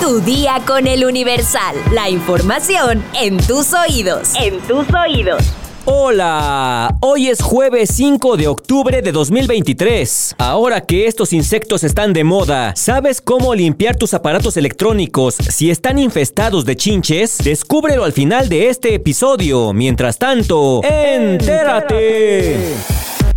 Tu día con el Universal. La información en tus oídos. En tus oídos. Hola, hoy es jueves 5 de octubre de 2023. Ahora que estos insectos están de moda, ¿sabes cómo limpiar tus aparatos electrónicos si están infestados de chinches? Descúbrelo al final de este episodio. Mientras tanto, entérate.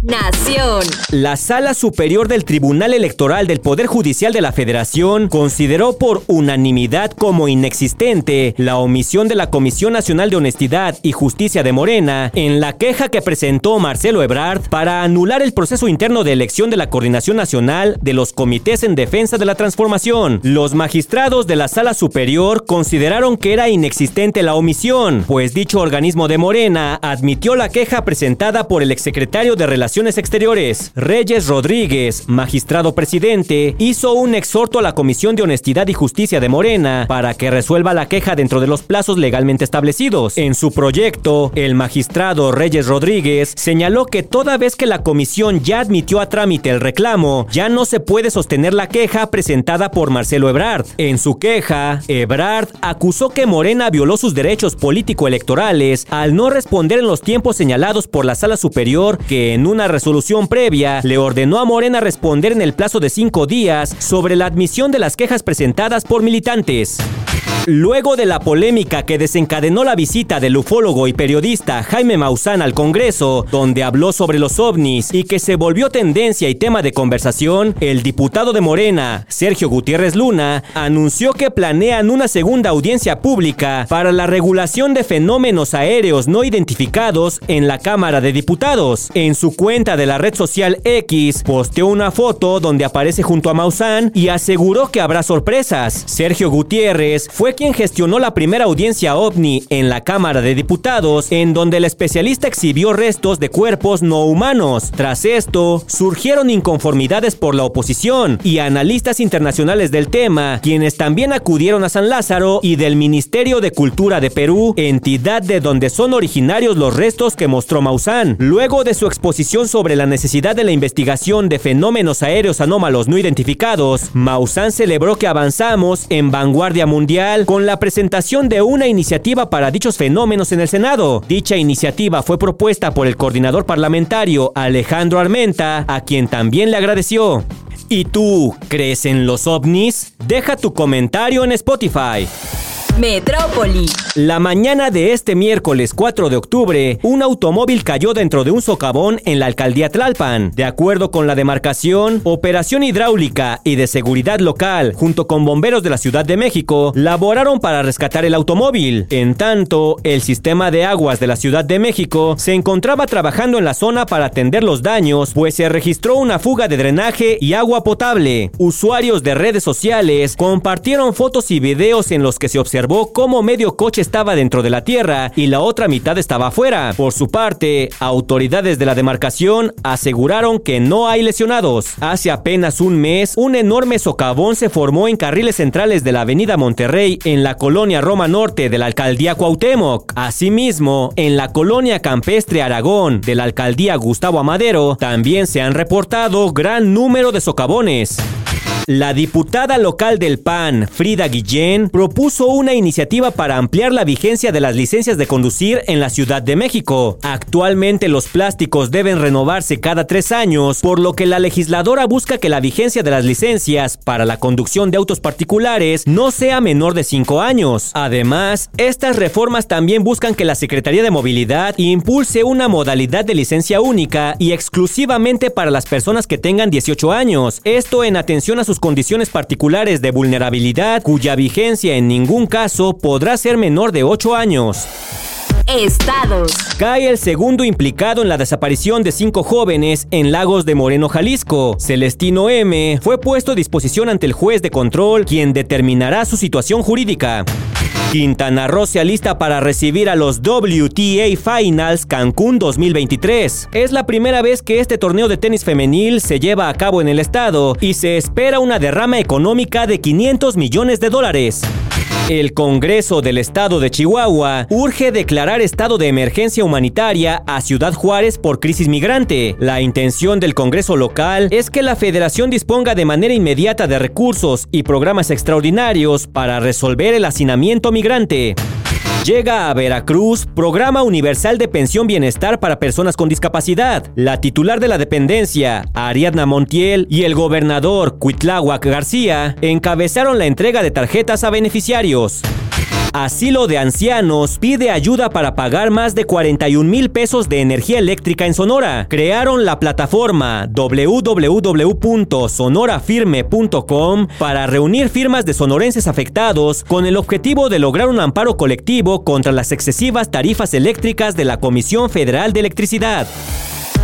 Nación. La Sala Superior del Tribunal Electoral del Poder Judicial de la Federación consideró por unanimidad como inexistente la omisión de la Comisión Nacional de Honestidad y Justicia de Morena en la queja que presentó Marcelo Ebrard para anular el proceso interno de elección de la Coordinación Nacional de los Comités en Defensa de la Transformación. Los magistrados de la Sala Superior consideraron que era inexistente la omisión, pues dicho organismo de Morena admitió la queja presentada por el exsecretario de Relaciones Exteriores, Reyes Rodríguez, magistrado presidente, hizo un exhorto a la Comisión de Honestidad y Justicia de Morena para que resuelva la queja dentro de los plazos legalmente establecidos. En su proyecto, el magistrado Reyes Rodríguez señaló que toda vez que la comisión ya admitió a trámite el reclamo, ya no se puede sostener la queja presentada por Marcelo Ebrard. En su queja, Ebrard acusó que Morena violó sus derechos político-electorales al no responder en los tiempos señalados por la Sala Superior que en una resolución previa, le ordenó a Morena responder en el plazo de cinco días sobre la admisión de las quejas presentadas por militantes. Luego de la polémica que desencadenó la visita del ufólogo y periodista Jaime Maussan al Congreso, donde habló sobre los ovnis y que se volvió tendencia y tema de conversación, el diputado de Morena, Sergio Gutiérrez Luna, anunció que planean una segunda audiencia pública para la regulación de fenómenos aéreos no identificados en la Cámara de Diputados. En su cuenta de la red social X, posteó una foto donde aparece junto a Maussan y aseguró que habrá sorpresas. Sergio Gutiérrez fue quien gestionó la primera audiencia ovni en la Cámara de Diputados, en donde el especialista exhibió restos de cuerpos no humanos. Tras esto, surgieron inconformidades por la oposición y analistas internacionales del tema, quienes también acudieron a San Lázaro y del Ministerio de Cultura de Perú, entidad de donde son originarios los restos que mostró Maussan. Luego de su exposición sobre la necesidad de la investigación de fenómenos aéreos anómalos no identificados, Maussan celebró que avanzamos en vanguardia mundial con la presentación de una iniciativa para dichos fenómenos en el Senado. Dicha iniciativa fue propuesta por el coordinador parlamentario Alejandro Armenta, a quien también le agradeció. ¿Y tú crees en los ovnis? Deja tu comentario en Spotify. Metrópoli. La mañana de este miércoles 4 de octubre, un automóvil cayó dentro de un socavón en la alcaldía Tlalpan. De acuerdo con la demarcación, Operación Hidráulica y de Seguridad Local, junto con bomberos de la Ciudad de México, laboraron para rescatar el automóvil. En tanto, el sistema de aguas de la Ciudad de México se encontraba trabajando en la zona para atender los daños, pues se registró una fuga de drenaje y agua potable. Usuarios de redes sociales compartieron fotos y videos en los que se observó cómo medio coche estaba dentro de la tierra y la otra mitad estaba afuera. Por su parte, autoridades de la demarcación aseguraron que no hay lesionados. Hace apenas un mes, un enorme socavón se formó en carriles centrales de la avenida Monterrey en la colonia Roma Norte de la alcaldía Cuauhtémoc. Asimismo, en la colonia campestre Aragón de la alcaldía Gustavo Amadero también se han reportado gran número de socavones. La diputada local del PAN, Frida Guillén, propuso una iniciativa para ampliar la vigencia de las licencias de conducir en la Ciudad de México. Actualmente los plásticos deben renovarse cada tres años, por lo que la legisladora busca que la vigencia de las licencias para la conducción de autos particulares no sea menor de cinco años. Además, estas reformas también buscan que la Secretaría de Movilidad impulse una modalidad de licencia única y exclusivamente para las personas que tengan 18 años. Esto en atención a sus condiciones particulares de vulnerabilidad cuya vigencia en ningún caso podrá ser menor de 8 años. Estados. Cae el segundo implicado en la desaparición de cinco jóvenes en Lagos de Moreno, Jalisco. Celestino M. fue puesto a disposición ante el juez de control, quien determinará su situación jurídica. Quintana Roo se alista para recibir a los WTA Finals Cancún 2023. Es la primera vez que este torneo de tenis femenil se lleva a cabo en el estado y se espera una derrama económica de 500 millones de dólares. El Congreso del Estado de Chihuahua urge declarar estado de emergencia humanitaria a Ciudad Juárez por crisis migrante. La intención del Congreso local es que la federación disponga de manera inmediata de recursos y programas extraordinarios para resolver el hacinamiento migrante. Llega a Veracruz Programa Universal de Pensión Bienestar para Personas con Discapacidad. La titular de la dependencia, Ariadna Montiel, y el gobernador Cuitláhuac García encabezaron la entrega de tarjetas a beneficiarios. Asilo de Ancianos pide ayuda para pagar más de 41 mil pesos de energía eléctrica en Sonora. Crearon la plataforma www.sonorafirme.com para reunir firmas de sonorenses afectados con el objetivo de lograr un amparo colectivo contra las excesivas tarifas eléctricas de la Comisión Federal de Electricidad.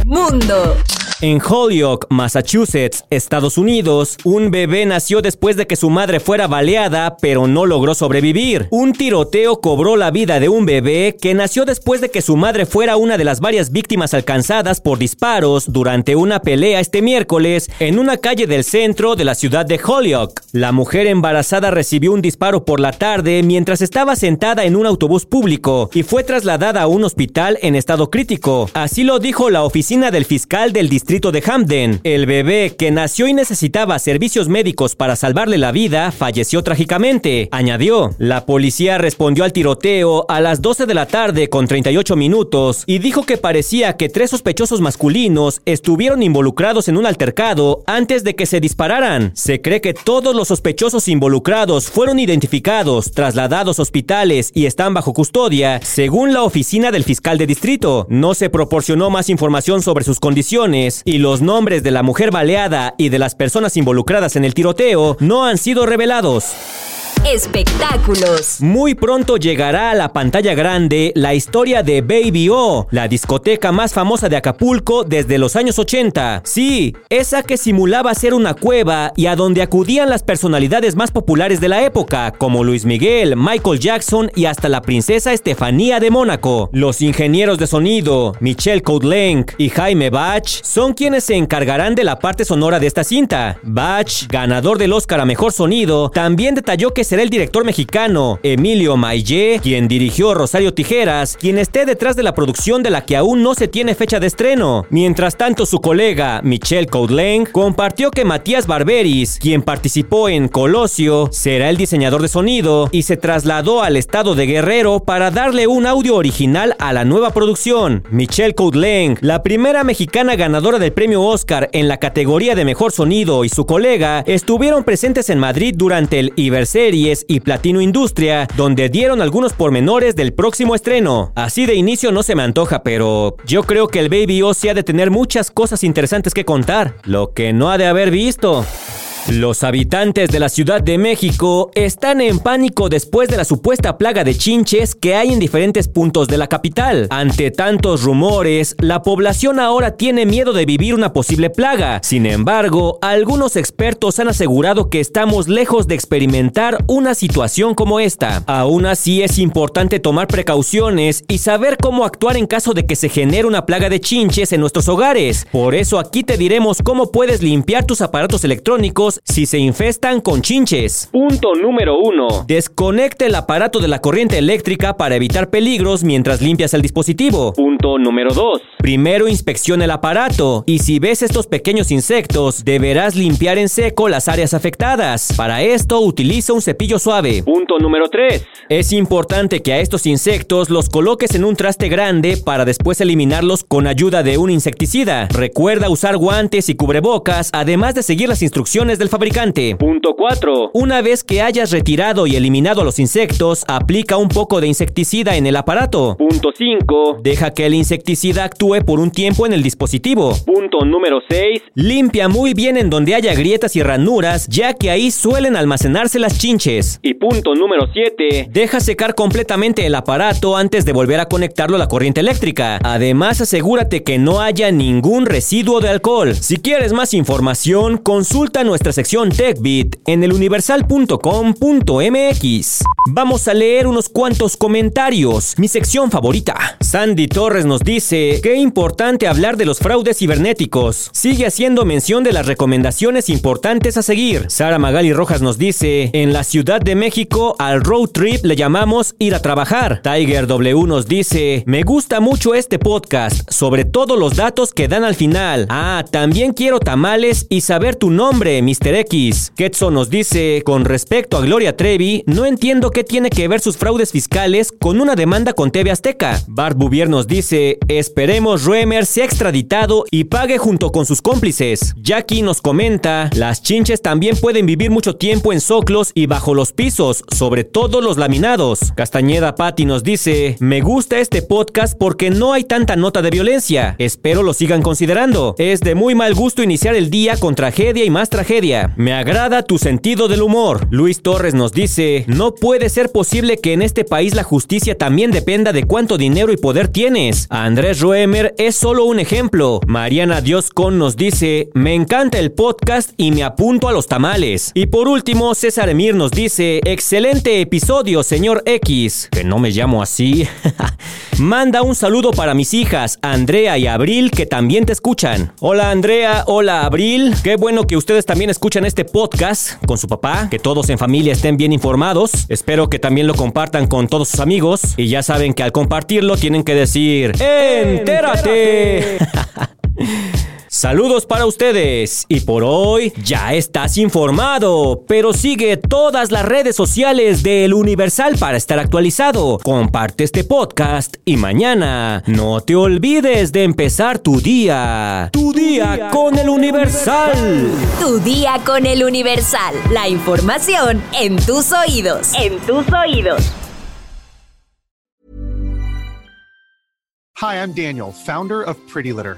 Mundo. En Holyoke, Massachusetts, Estados Unidos, un bebé nació después de que su madre fuera baleada, pero no logró sobrevivir. Un tiroteo cobró la vida de un bebé que nació después de que su madre fuera una de las varias víctimas alcanzadas por disparos durante una pelea este miércoles en una calle del centro de la ciudad de Holyoke. La mujer embarazada recibió un disparo por la tarde mientras estaba sentada en un autobús público y fue trasladada a un hospital en estado crítico. Así lo dijo la oficina del fiscal del distrito de Hamden. El bebé, que nació y necesitaba servicios médicos para salvarle la vida, falleció trágicamente. Añadió, la policía respondió al tiroteo a las 12 de la tarde con 38 minutos y dijo que parecía que tres sospechosos masculinos estuvieron involucrados en un altercado antes de que se dispararan. Se cree que todos los sospechosos involucrados fueron identificados, trasladados a hospitales y están bajo custodia, según la oficina del fiscal de distrito. No se proporcionó más información sobre sus condiciones y los nombres de la mujer baleada y de las personas involucradas en el tiroteo no han sido revelados. Espectáculos. Muy pronto llegará a la pantalla grande la historia de Baby O, la discoteca más famosa de Acapulco desde los años 80. Sí, esa que simulaba ser una cueva y a donde acudían las personalidades más populares de la época, como Luis Miguel, Michael Jackson y hasta la princesa Estefanía de Mónaco. Los ingenieros de sonido, Michelle Coudlenc y Jaime Bach, son quienes se encargarán de la parte sonora de esta cinta. Bach, ganador del Oscar a Mejor Sonido, también detalló que será el director mexicano Emilio Maillé, quien dirigió Rosario Tijeras, quien esté detrás de la producción de la que aún no se tiene fecha de estreno. Mientras tanto, su colega Michelle Coudleng compartió que Matías Barberis, quien participó en Colosio, será el diseñador de sonido y se trasladó al estado de Guerrero para darle un audio original a la nueva producción. Michelle Coudleng, la primera mexicana ganadora del premio Oscar en la categoría de mejor sonido y su colega estuvieron presentes en Madrid durante el Iberserie y Platino Industria, donde dieron algunos pormenores del próximo estreno. Así de inicio no se me antoja, pero yo creo que el Baby O se ha de tener muchas cosas interesantes que contar, lo que no ha de haber visto. Los habitantes de la Ciudad de México están en pánico después de la supuesta plaga de chinches que hay en diferentes puntos de la capital. Ante tantos rumores, la población ahora tiene miedo de vivir una posible plaga. Sin embargo, algunos expertos han asegurado que estamos lejos de experimentar una situación como esta. Aún así es importante tomar precauciones y saber cómo actuar en caso de que se genere una plaga de chinches en nuestros hogares. Por eso aquí te diremos cómo puedes limpiar tus aparatos electrónicos si se infestan con chinches. Punto número 1. Desconecte el aparato de la corriente eléctrica para evitar peligros mientras limpias el dispositivo. Punto número 2. Primero inspecciona el aparato y si ves estos pequeños insectos, deberás limpiar en seco las áreas afectadas. Para esto utiliza un cepillo suave. Punto número 3. Es importante que a estos insectos los coloques en un traste grande para después eliminarlos con ayuda de un insecticida. Recuerda usar guantes y cubrebocas, además de seguir las instrucciones del fabricante. Punto 4. Una vez que hayas retirado y eliminado a los insectos, aplica un poco de insecticida en el aparato. Punto 5. Deja que el insecticida actúe por un tiempo en el dispositivo. Punto número 6. Limpia muy bien en donde haya grietas y ranuras, ya que ahí suelen almacenarse las chinches. Y punto número 7. Deja secar completamente el aparato antes de volver a conectarlo a la corriente eléctrica. Además, asegúrate que no haya ningún residuo de alcohol. Si quieres más información, consulta nuestra nuestra sección TechBit en eluniversal.com.mx. Vamos a leer unos cuantos comentarios, mi sección favorita. Sandy Torres nos dice, qué importante hablar de los fraudes cibernéticos. Sigue haciendo mención de las recomendaciones importantes a seguir. Sara Magali Rojas nos dice, en la Ciudad de México al road trip le llamamos ir a trabajar. Tiger W nos dice, me gusta mucho este podcast, sobre todo los datos que dan al final. Ah, también quiero tamales y saber tu nombre, Mr. X. Ketso nos dice, con respecto a Gloria Trevi, no entiendo qué tiene que ver sus fraudes fiscales con una demanda con TV Azteca. Bart Bouvier nos dice, esperemos Ruemer sea extraditado y pague junto con sus cómplices. Jackie nos comenta, las chinches también pueden vivir mucho tiempo en soclos y bajo los pisos, sobre todo los laminados. Castañeda Patti nos dice, me gusta este podcast porque no hay tanta nota de violencia. Espero lo sigan considerando. Es de muy mal gusto iniciar el día con tragedia y más tragedia. Me agrada tu sentido del humor. Luis Torres nos dice, no puede ser posible que en este país la justicia también dependa de cuánto dinero y poder tienes. Andrés Roemer es solo un ejemplo. Mariana Dioscon nos dice, me encanta el podcast y me apunto a los tamales. Y por último, César Emir nos dice, excelente episodio, señor X, que no me llamo así. Manda un saludo para mis hijas, Andrea y Abril, que también te escuchan. Hola Andrea, hola Abril, qué bueno que ustedes también escuchan este podcast con su papá, que todos en familia estén bien informados. Espero que también lo compartan con todos sus amigos y ya saben que al compartirlo tienen que decir, ¡entérate! Saludos para ustedes y por hoy ya estás informado, pero sigue todas las redes sociales de El Universal para estar actualizado. Comparte este podcast y mañana no te olvides de empezar tu día. Tu día con El Universal. Tu día con El Universal. La información en tus oídos. En tus oídos. Hi, I'm Daniel, founder of Pretty Litter.